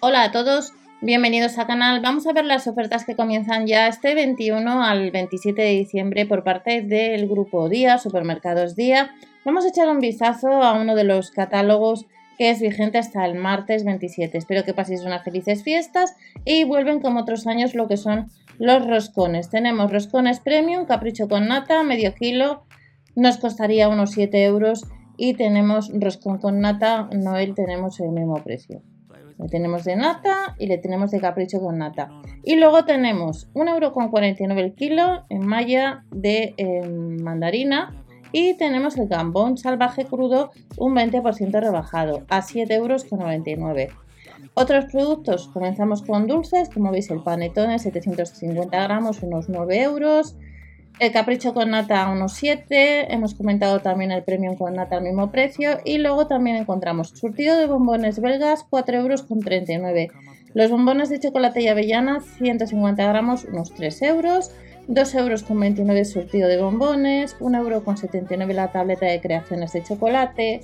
Hola a todos, bienvenidos al canal. Vamos a ver las ofertas que comienzan ya este 21 al 27 de diciembre por parte del grupo Día, Supermercados Día. Vamos a echar un vistazo a uno de los catálogos que es vigente hasta el martes 27. Espero que paséis unas felices fiestas y vuelven como otros años lo que son los roscones. Tenemos roscones premium, capricho con nata, medio kilo, nos costaría unos 7 euros y tenemos roscón con nata, Noel tenemos el mismo precio. Le tenemos de nata y le tenemos de capricho con nata. Y luego tenemos 1,49€ el kilo en malla de em, mandarina. Y tenemos el gambón salvaje crudo un 20% rebajado a 7,99€. Otros productos, comenzamos con dulces, como veis el panetone 750 gramos, unos 9 euros. El capricho con nata a unos 7, hemos comentado también el premium con nata al mismo precio y luego también encontramos surtido de bombones belgas 4 euros con 39. Los bombones de chocolate y avellana 150 gramos unos 3 euros. 2 euros con 29 surtido de bombones, 1 euro con 79 la tableta de creaciones de chocolate,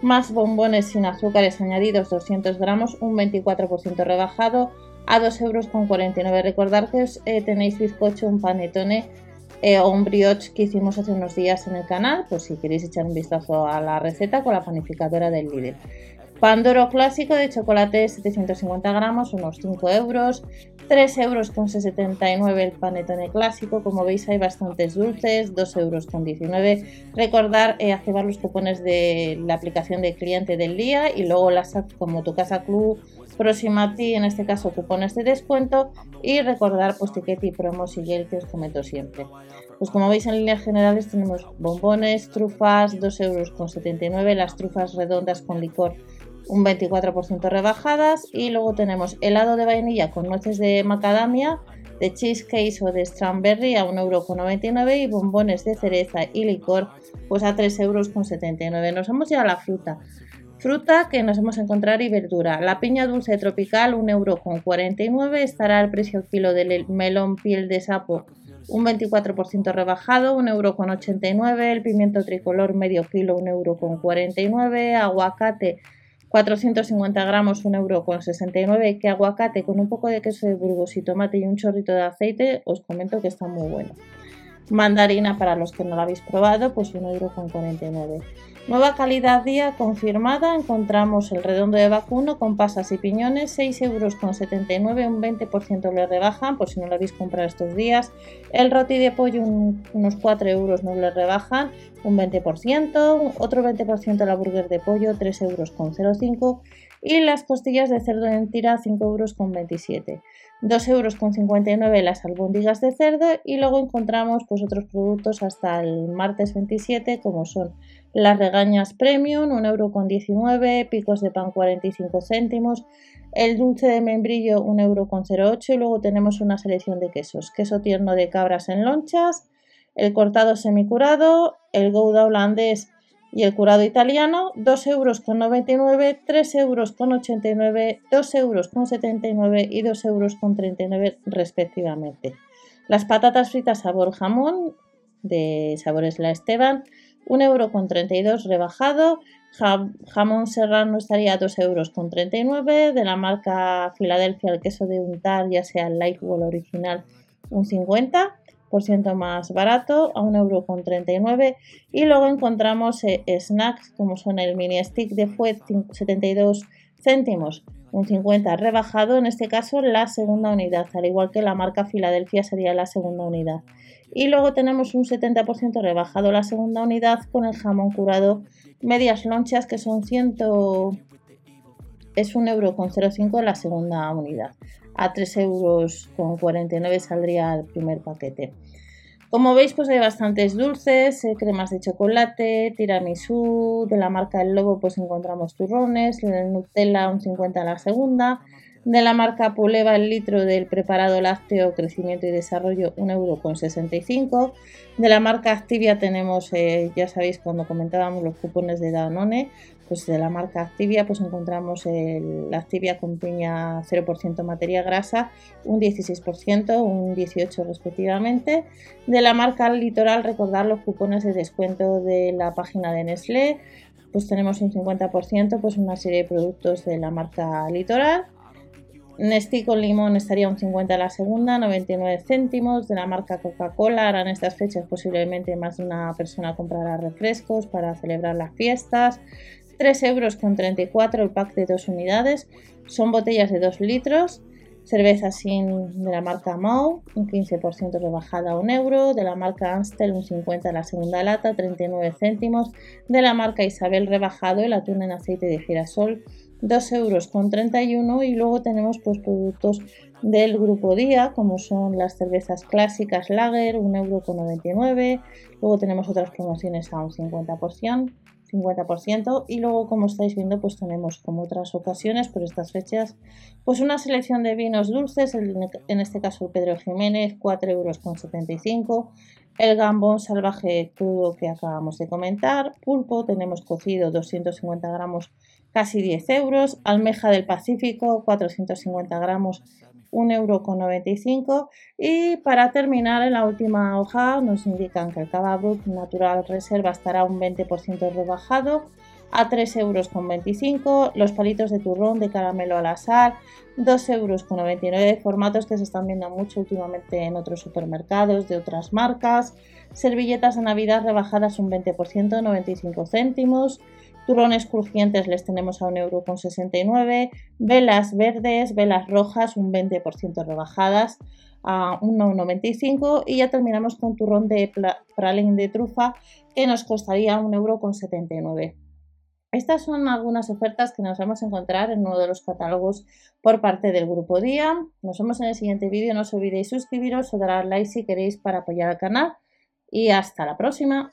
más bombones sin azúcares añadidos 200 gramos, un 24% rebajado a 2 euros con 49. Recordad que eh, tenéis bizcocho, un panetone eh, o un brioche que hicimos hace unos días en el canal, pues si queréis echar un vistazo a la receta con la panificadora del Lidl. Pandoro clásico de chocolate 750 gramos, unos 5 euros. 3 euros con 79 el panetone clásico. Como veis hay bastantes dulces, 2 euros con 19. Recordar eh, activar los cupones de la aplicación de cliente del día y luego las como tu casa club Proximati, en este caso cupones de descuento y recordar pues y promos y gel que os comento siempre. Pues como veis en líneas generales tenemos bombones, trufas, 2,79 euros, las trufas redondas con licor un 24% rebajadas y luego tenemos helado de vainilla con nueces de macadamia, de cheesecake o de strawberry a 1,99€ y bombones de cereza y licor pues a 3,79€. Nos vamos ya a la fruta. Fruta que nos hemos encontrado y verdura. La piña dulce tropical, 1,49€. Estará al precio kilo del melón piel de sapo, un 24% rebajado, 1,89€. El pimiento tricolor, medio kilo, 1,49€. Aguacate, 450 gramos, 1,69€. Que aguacate con un poco de queso de burgos y tomate y un chorrito de aceite, os comento que está muy bueno. Mandarina para los que no la habéis probado, pues 1,49€. Nueva calidad día confirmada, encontramos el redondo de vacuno con pasas y piñones, 6 euros con 79, un 20% le rebajan, por si no lo habéis comprado estos días. El roti de pollo unos 4 euros no le rebajan, un 20%, otro 20% la burger de pollo, 3 euros con 05 y las costillas de cerdo en tira, 5 euros con 27. 2 euros con 59 las albóndigas de cerdo y luego encontramos pues otros productos hasta el martes 27 como son las regañas premium 1 euro con 19 picos de pan 45 céntimos el dulce de membrillo 1 euro con 08 y luego tenemos una selección de quesos queso tierno de cabras en lonchas el cortado semicurado el gouda holandés y el curado italiano 2 euros con 99, 3 euros con 89, 2 euros con 79 y 2 euros con 39 respectivamente. Las patatas fritas sabor jamón de sabores La Esteban 1 euro con 32 rebajado, jamón serrano estaría a 2 euros con 39, de la marca Filadelfia el queso de untar ya sea el light o el original un 50 más barato a 1,39€ y luego encontramos eh, snacks como son el mini stick de fuet 72 céntimos un 50 rebajado. En este caso la segunda unidad al igual que la marca Filadelfia sería la segunda unidad y luego tenemos un 70% rebajado la segunda unidad con el jamón curado medias lonchas que son 100 es un euro con 0,5 la segunda unidad a 3 euros con 49 saldría el primer paquete. Como veis, pues hay bastantes dulces, eh, cremas de chocolate, tiramisú, de la marca El Lobo pues encontramos turrones, el Nutella un 50 la segunda, de la marca Puleva el litro del preparado lácteo crecimiento y desarrollo 1,65 euro. De la marca Activia tenemos, eh, ya sabéis cuando comentábamos los cupones de Danone, pues de la marca Activia pues encontramos la Activia con piña 0% materia grasa, un 16%, un 18% respectivamente. De la marca Litoral recordar los cupones de descuento de la página de Nestlé, pues tenemos un 50%, pues una serie de productos de la marca Litoral. Nestí con limón estaría un 50 la segunda, 99 céntimos. De la marca Coca-Cola harán estas fechas posiblemente más de una persona comprará refrescos para celebrar las fiestas. 3 euros con 34 el pack de dos unidades. Son botellas de 2 litros. Cerveza sin de la marca Mau, un 15% rebajada a un euro. De la marca Amstel, un 50 la segunda lata, 39 céntimos. De la marca Isabel rebajado, el atún en aceite de girasol, 2 euros con 31. Y luego tenemos pues, productos del grupo Día, como son las cervezas clásicas Lager, 1 euro con 99. Luego tenemos otras promociones a un 50%. 50% y luego como estáis viendo pues tenemos como otras ocasiones por estas fechas pues una selección de vinos dulces en este caso el Pedro Jiménez 4 euros con 75 el gambón salvaje crudo que acabamos de comentar pulpo tenemos cocido 250 gramos casi 10 euros almeja del Pacífico 450 gramos 1,95€ y para terminar en la última hoja nos indican que el Cava Natural Reserva estará un 20% rebajado a 3,25€, los palitos de turrón de caramelo al azar 2,99€, formatos que se están viendo mucho últimamente en otros supermercados de otras marcas, servilletas de Navidad rebajadas un 20%, 95 céntimos, Turrones crujientes les tenemos a 1,69€. Velas verdes, velas rojas, un 20% rebajadas a 1,95€ y ya terminamos con turrón de pralín de trufa que nos costaría 1,79€. Estas son algunas ofertas que nos vamos a encontrar en uno de los catálogos por parte del grupo Día. Nos vemos en el siguiente vídeo. No os olvidéis suscribiros o dar like si queréis para apoyar al canal. Y hasta la próxima.